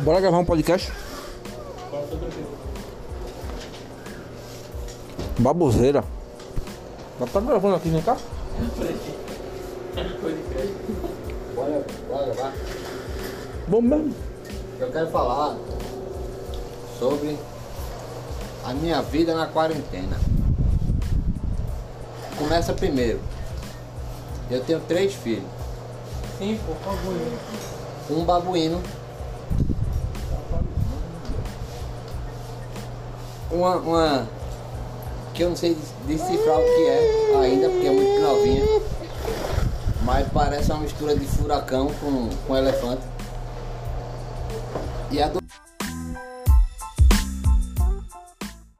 Bora gravar um podcast? Baboseira. Já tá gravando aqui, vem cá? Bora, bora gravar. Bom mesmo. Eu quero falar sobre a minha vida na quarentena. Começa primeiro. Eu tenho três filhos. Sim, por favor. Um babuíno. Uma, uma que eu não sei decifrar o que é ainda, porque é muito novinha. Mas parece uma mistura de furacão com, com elefante. E a do